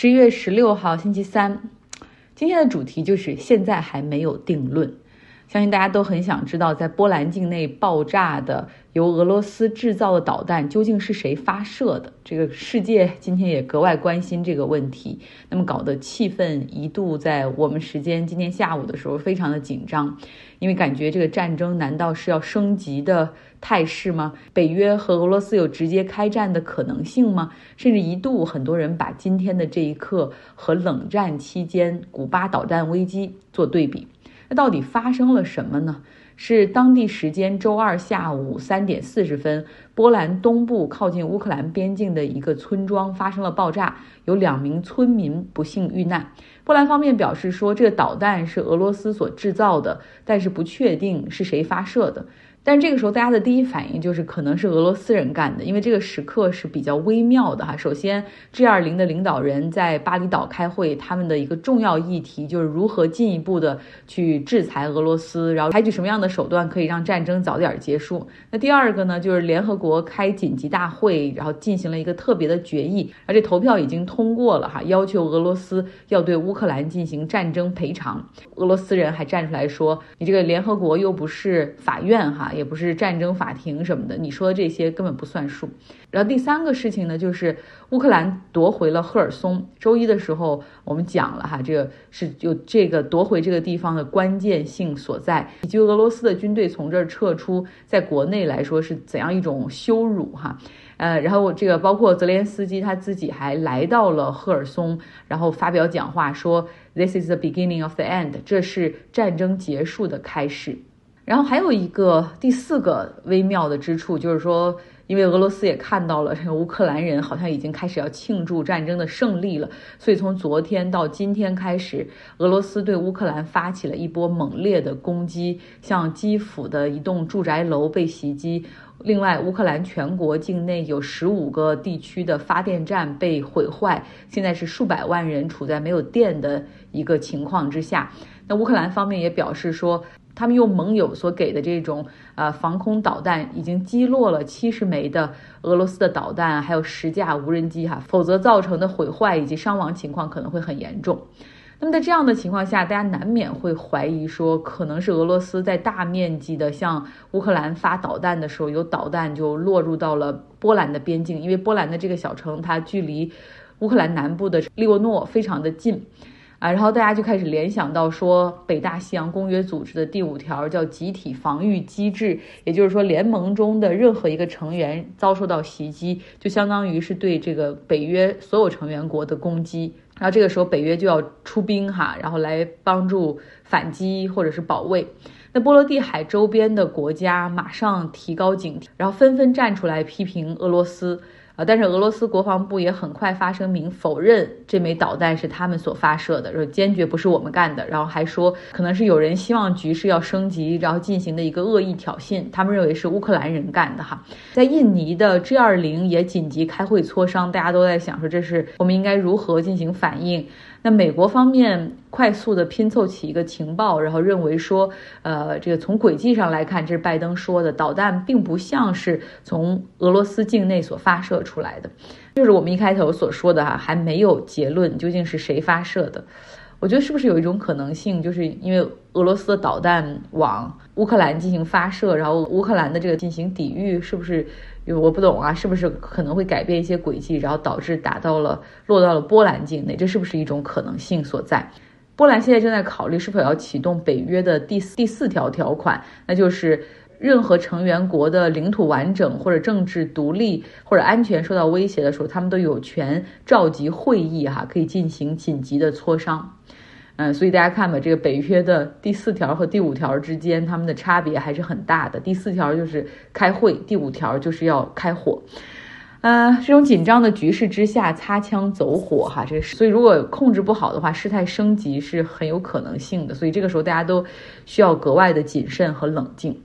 十一月十六号，星期三。今天的主题就是现在还没有定论。相信大家都很想知道，在波兰境内爆炸的由俄罗斯制造的导弹究竟是谁发射的？这个世界今天也格外关心这个问题。那么搞得气氛一度在我们时间今天下午的时候非常的紧张，因为感觉这个战争难道是要升级的态势吗？北约和俄罗斯有直接开战的可能性吗？甚至一度很多人把今天的这一刻和冷战期间古巴导弹危机做对比。那到底发生了什么呢？是当地时间周二下午三点四十分，波兰东部靠近乌克兰边境的一个村庄发生了爆炸，有两名村民不幸遇难。波兰方面表示说，这个导弹是俄罗斯所制造的，但是不确定是谁发射的。但这个时候，大家的第一反应就是可能是俄罗斯人干的，因为这个时刻是比较微妙的哈。首先，G20 的领导人在巴厘岛开会，他们的一个重要议题就是如何进一步的去制裁俄罗斯，然后采取什么样的手段可以让战争早点结束。那第二个呢，就是联合国开紧急大会，然后进行了一个特别的决议，而这投票已经通过了哈，要求俄罗斯要对乌克兰进行战争赔偿。俄罗斯人还站出来说：“你这个联合国又不是法院哈。”也不是战争法庭什么的，你说的这些根本不算数。然后第三个事情呢，就是乌克兰夺回了赫尔松。周一的时候我们讲了哈，这个是有这个夺回这个地方的关键性所在，以及俄罗斯的军队从这儿撤出，在国内来说是怎样一种羞辱哈。呃，然后这个包括泽连斯基他自己还来到了赫尔松，然后发表讲话说：“This is the beginning of the end，这是战争结束的开始。”然后还有一个第四个微妙的之处，就是说，因为俄罗斯也看到了这个乌克兰人好像已经开始要庆祝战争的胜利了，所以从昨天到今天开始，俄罗斯对乌克兰发起了一波猛烈的攻击，像基辅的一栋住宅楼被袭击，另外乌克兰全国境内有十五个地区的发电站被毁坏，现在是数百万人处在没有电的一个情况之下。那乌克兰方面也表示说。他们用盟友所给的这种呃防空导弹，已经击落了七十枚的俄罗斯的导弹，还有十架无人机哈，否则造成的毁坏以及伤亡情况可能会很严重。那么在这样的情况下，大家难免会怀疑说，可能是俄罗斯在大面积的向乌克兰发导弹的时候，有导弹就落入到了波兰的边境，因为波兰的这个小城它距离乌克兰南部的利沃诺非常的近。啊，然后大家就开始联想到说，北大西洋公约组织的第五条叫集体防御机制，也就是说，联盟中的任何一个成员遭受到袭击，就相当于是对这个北约所有成员国的攻击。然后这个时候，北约就要出兵哈，然后来帮助反击或者是保卫。那波罗的海周边的国家马上提高警惕，然后纷纷站出来批评俄罗斯。啊！但是俄罗斯国防部也很快发声明否认这枚导弹是他们所发射的，说坚决不是我们干的。然后还说可能是有人希望局势要升级，然后进行的一个恶意挑衅。他们认为是乌克兰人干的哈。在印尼的 G 二零也紧急开会磋商，大家都在想说这是我们应该如何进行反应。那美国方面快速的拼凑起一个情报，然后认为说，呃，这个从轨迹上来看，这是拜登说的，导弹并不像是从俄罗斯境内所发射出来的，就是我们一开头所说的哈，还没有结论究竟是谁发射的。我觉得是不是有一种可能性，就是因为俄罗斯的导弹往乌克兰进行发射，然后乌克兰的这个进行抵御，是不是？我不懂啊，是不是可能会改变一些轨迹，然后导致打到了落到了波兰境内？这是不是一种可能性所在？波兰现在正在考虑是否要启动北约的第四第四条条款，那就是任何成员国的领土完整或者政治独立或者安全受到威胁的时候，他们都有权召集会议，哈，可以进行紧急的磋商。嗯，所以大家看吧，这个北约的第四条和第五条之间，他们的差别还是很大的。第四条就是开会，第五条就是要开火。呃，这种紧张的局势之下，擦枪走火，哈，这所以如果控制不好的话，事态升级是很有可能性的。所以这个时候大家都需要格外的谨慎和冷静。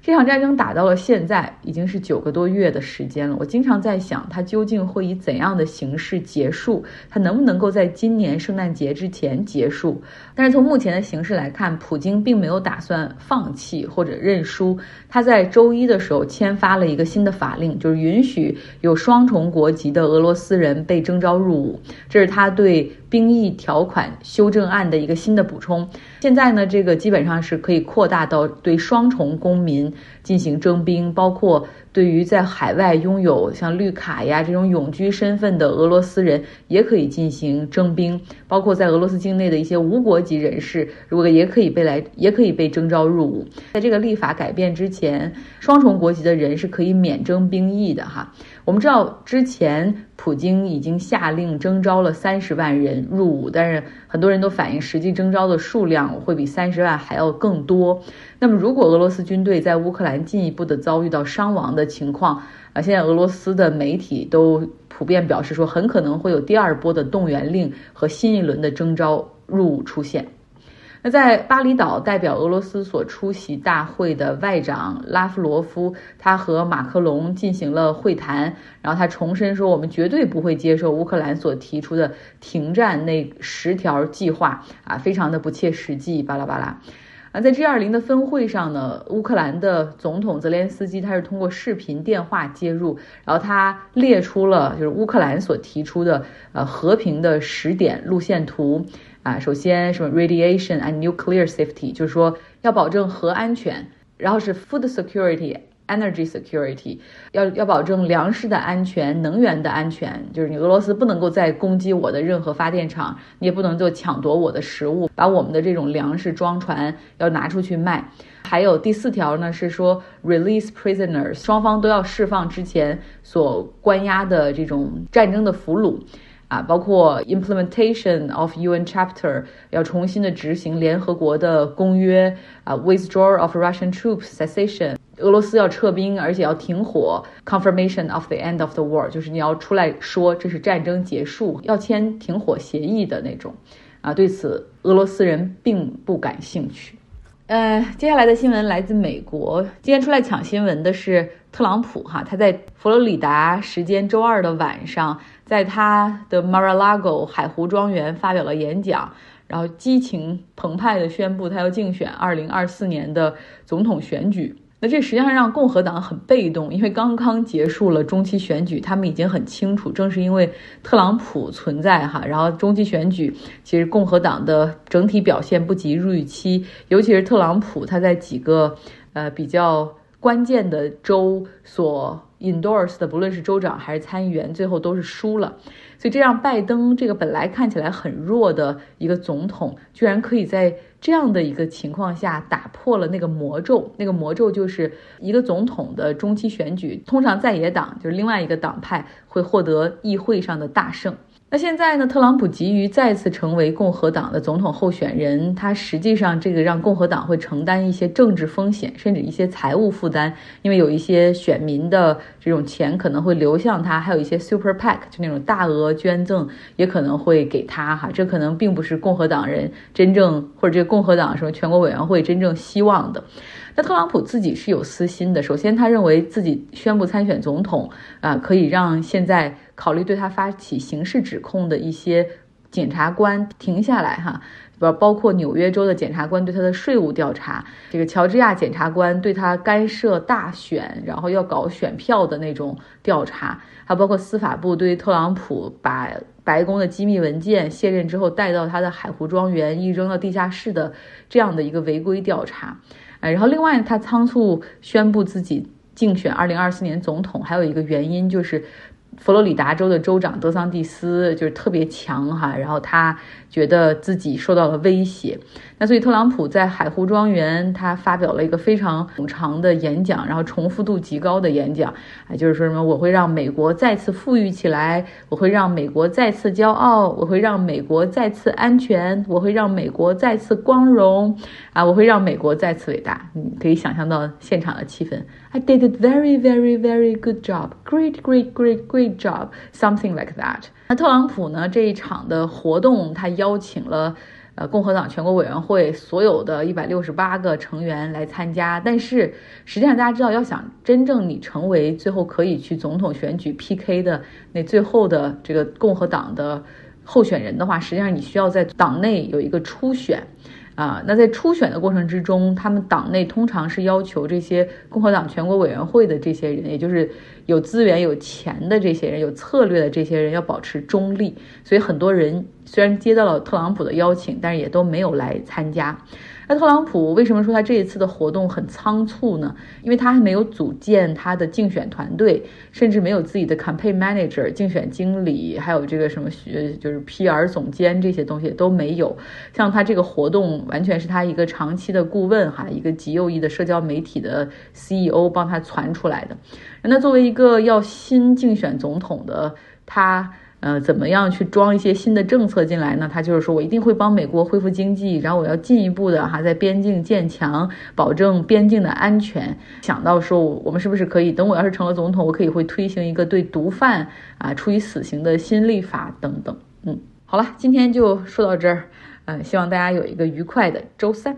这场战争打到了现在，已经是九个多月的时间了。我经常在想，它究竟会以怎样的形式结束？它能不能够在今年圣诞节之前结束？但是从目前的形势来看，普京并没有打算放弃或者认输。他在周一的时候签发了一个新的法令，就是允许有双重国籍的俄罗斯人被征召入伍。这是他对兵役条款修正案的一个新的补充。现在呢，这个基本上是可以扩大到对双重公民进行征兵，包括对于在海外拥有像绿卡呀这种永居身份的俄罗斯人也可以进行征兵，包括在俄罗斯境内的一些无国籍人士，如果也可以被来也可以被征召入伍。在这个立法改变之前，双重国籍的人是可以免征兵役的哈。我们知道之前普京已经下令征召了三十万人入伍，但是很多人都反映实际征召的数量。会比三十万还要更多。那么，如果俄罗斯军队在乌克兰进一步的遭遇到伤亡的情况，啊，现在俄罗斯的媒体都普遍表示说，很可能会有第二波的动员令和新一轮的征召入伍出现。那在巴厘岛代表俄罗斯所出席大会的外长拉夫罗夫，他和马克龙进行了会谈，然后他重申说，我们绝对不会接受乌克兰所提出的停战那十条计划啊，非常的不切实际，巴拉巴拉。啊，在 G 二零的峰会上呢，乌克兰的总统泽连斯基他是通过视频电话接入，然后他列出了就是乌克兰所提出的呃和平的十点路线图。啊，首先什么 radiation and nuclear safety，就是说要保证核安全，然后是 food security、energy security，要要保证粮食的安全、能源的安全，就是你俄罗斯不能够再攻击我的任何发电厂，你也不能够抢夺我的食物，把我们的这种粮食装船要拿出去卖。还有第四条呢，是说 release prisoners，双方都要释放之前所关押的这种战争的俘虏。啊，包括 implementation of UN chapter 要重新的执行联合国的公约啊，withdrawal of Russian troops cessation，俄罗斯要撤兵，而且要停火，confirmation of the end of the war，就是你要出来说这是战争结束，要签停火协议的那种。啊，对此俄罗斯人并不感兴趣。呃，接下来的新闻来自美国，今天出来抢新闻的是特朗普哈，他在佛罗里达时间周二的晚上。在他的 Mar-a-Lago 海湖庄园发表了演讲，然后激情澎湃地宣布他要竞选2024年的总统选举。那这实际上让共和党很被动，因为刚刚结束了中期选举，他们已经很清楚，正是因为特朗普存在哈，然后中期选举其实共和党的整体表现不及预期，尤其是特朗普他在几个呃比较关键的州所。Endorse 的不论是州长还是参议员，最后都是输了，所以这让拜登这个本来看起来很弱的一个总统，居然可以在这样的一个情况下打破了那个魔咒。那个魔咒就是一个总统的中期选举，通常在野党就是另外一个党派会获得议会上的大胜。那现在呢？特朗普急于再次成为共和党的总统候选人，他实际上这个让共和党会承担一些政治风险，甚至一些财务负担，因为有一些选民的这种钱可能会流向他，还有一些 Super PAC 就那种大额捐赠也可能会给他哈。这可能并不是共和党人真正或者这个共和党什么全国委员会真正希望的。那特朗普自己是有私心的，首先他认为自己宣布参选总统啊，可以让现在。考虑对他发起刑事指控的一些检察官停下来哈，包包括纽约州的检察官对他的税务调查，这个乔治亚检察官对他干涉大选，然后要搞选票的那种调查，还包括司法部对特朗普把白宫的机密文件卸任之后带到他的海湖庄园一扔到地下室的这样的一个违规调查，哎，然后另外他仓促宣布自己竞选二零二四年总统，还有一个原因就是。佛罗里达州的州长德桑蒂斯就是特别强哈，然后他觉得自己受到了威胁。那所以特朗普在海湖庄园，他发表了一个非常冗长的演讲，然后重复度极高的演讲，啊，就是说什么我会让美国再次富裕起来，我会让美国再次骄傲，我会让美国再次安全，我会让美国再次光荣，啊，我会让美国再次伟大。你可以想象到现场的气氛。I did a very, very, very good job. Great, great, great, great job. Something like that. 那特朗普呢？这一场的活动，他邀请了。呃共和党全国委员会所有的一百六十八个成员来参加。但是实际上大家知道，要想真正你成为最后可以去总统选举 PK 的那最后的这个共和党的候选人的话，实际上你需要在党内有一个初选。啊，那在初选的过程之中，他们党内通常是要求这些共和党全国委员会的这些人，也就是有资源、有钱的这些人、有策略的这些人要保持中立。所以很多人虽然接到了特朗普的邀请，但是也都没有来参加。那特朗普为什么说他这一次的活动很仓促呢？因为他还没有组建他的竞选团队，甚至没有自己的 campaign manager 竞选经理，还有这个什么学就是 PR 总监这些东西都没有。像他这个活动完全是他一个长期的顾问哈，一个极右翼的社交媒体的 CEO 帮他传出来的。那作为一个要新竞选总统的他。呃，怎么样去装一些新的政策进来呢？他就是说我一定会帮美国恢复经济，然后我要进一步的哈在边境建墙，保证边境的安全。想到说，我们是不是可以等我要是成了总统，我可以会推行一个对毒贩啊处以死刑的新立法等等。嗯，好了，今天就说到这儿，嗯，希望大家有一个愉快的周三。